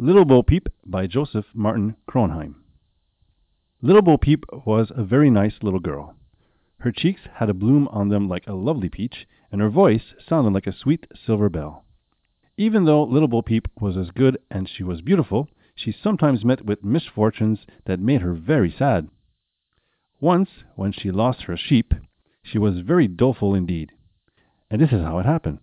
Little Bo Peep by Joseph Martin Kronheim. Little Bo Peep was a very nice little girl. Her cheeks had a bloom on them like a lovely peach, and her voice sounded like a sweet silver bell. Even though Little Bo Peep was as good and she was beautiful, she sometimes met with misfortunes that made her very sad. Once, when she lost her sheep, she was very doleful indeed. And this is how it happened.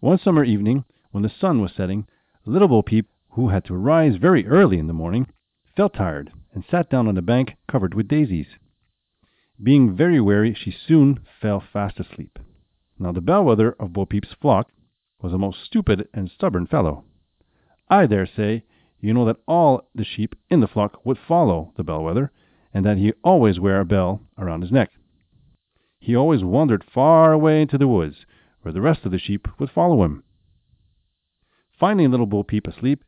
One summer evening, when the sun was setting, Little Bo Peep, who had to rise very early in the morning, felt tired and sat down on a bank covered with daisies. Being very weary, she soon fell fast asleep. Now the bellwether of Bo Peep's flock was a most stupid and stubborn fellow. I dare say you know that all the sheep in the flock would follow the bellwether, and that he always wear a bell around his neck. He always wandered far away into the woods, where the rest of the sheep would follow him. Finding Little Bo Peep asleep,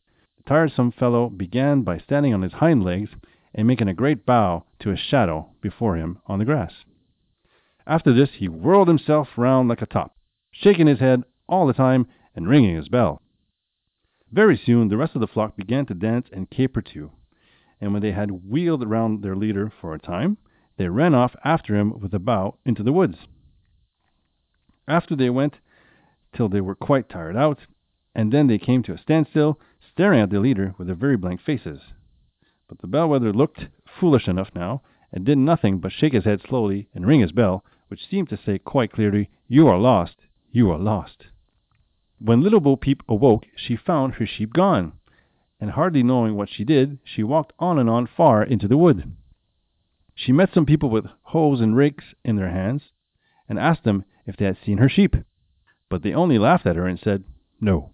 tiresome fellow began by standing on his hind legs and making a great bow to a shadow before him on the grass. After this he whirled himself round like a top, shaking his head all the time and ringing his bell. Very soon the rest of the flock began to dance and caper too, and when they had wheeled round their leader for a time, they ran off after him with a bow into the woods. After they went till they were quite tired out, and then they came to a standstill, staring at the leader with their very blank faces. But the bellwether looked foolish enough now, and did nothing but shake his head slowly and ring his bell, which seemed to say quite clearly, You are lost, you are lost. When Little Bo Peep awoke, she found her sheep gone, and hardly knowing what she did, she walked on and on far into the wood. She met some people with hoes and rakes in their hands, and asked them if they had seen her sheep, but they only laughed at her and said, No.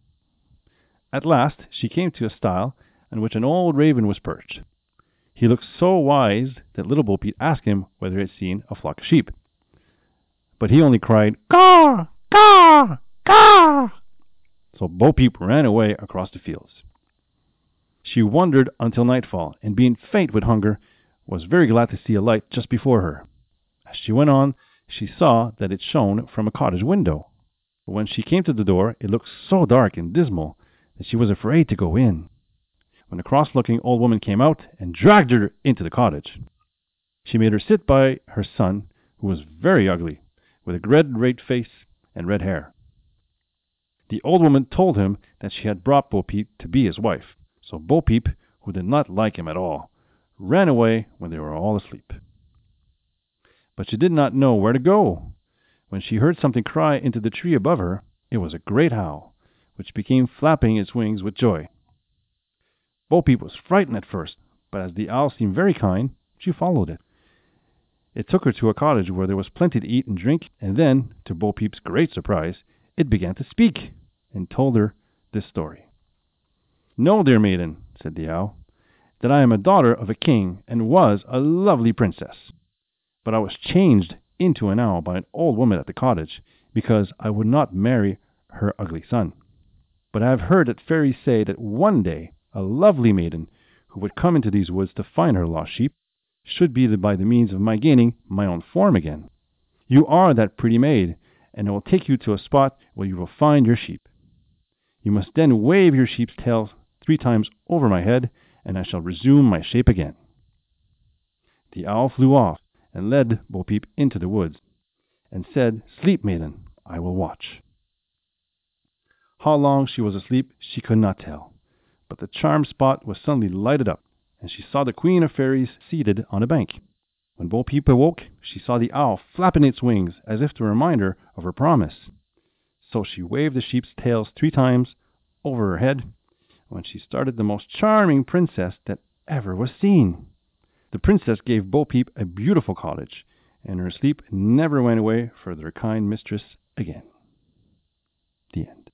At last she came to a stile on which an old raven was perched. He looked so wise that Little Bo Peep asked him whether he had seen a flock of sheep. But he only cried, Caw! Caw! Caw! So Bo Peep ran away across the fields. She wandered until nightfall, and being faint with hunger, was very glad to see a light just before her. As she went on, she saw that it shone from a cottage window. But when she came to the door, it looked so dark and dismal that she was afraid to go in. When a cross looking old woman came out and dragged her into the cottage, she made her sit by her son, who was very ugly, with a red, red face and red hair. The old woman told him that she had brought Bo Peep to be his wife, so Bo Peep, who did not like him at all, ran away when they were all asleep. But she did not know where to go. When she heard something cry into the tree above her, it was a great howl which became flapping its wings with joy. Bo Peep was frightened at first, but as the owl seemed very kind, she followed it. It took her to a cottage where there was plenty to eat and drink, and then, to Bo Peep's great surprise, it began to speak, and told her this story. Know, dear maiden, said the owl, that I am a daughter of a king, and was a lovely princess. But I was changed into an owl by an old woman at the cottage, because I would not marry her ugly son. But I have heard that fairies say that one day a lovely maiden, who would come into these woods to find her lost sheep, should be by the means of my gaining my own form again. You are that pretty maid, and I will take you to a spot where you will find your sheep. You must then wave your sheep's tail three times over my head, and I shall resume my shape again. The owl flew off and led Bo Peep into the woods, and said, Sleep, maiden, I will watch. How long she was asleep she could not tell, but the charmed spot was suddenly lighted up, and she saw the Queen of Fairies seated on a bank. When Bo Peep awoke, she saw the owl flapping its wings as if to remind her of her promise. So she waved the sheep's tails three times over her head, when she started the most charming princess that ever was seen. The princess gave Bo Peep a beautiful cottage, and her sleep never went away for their kind mistress again. The end.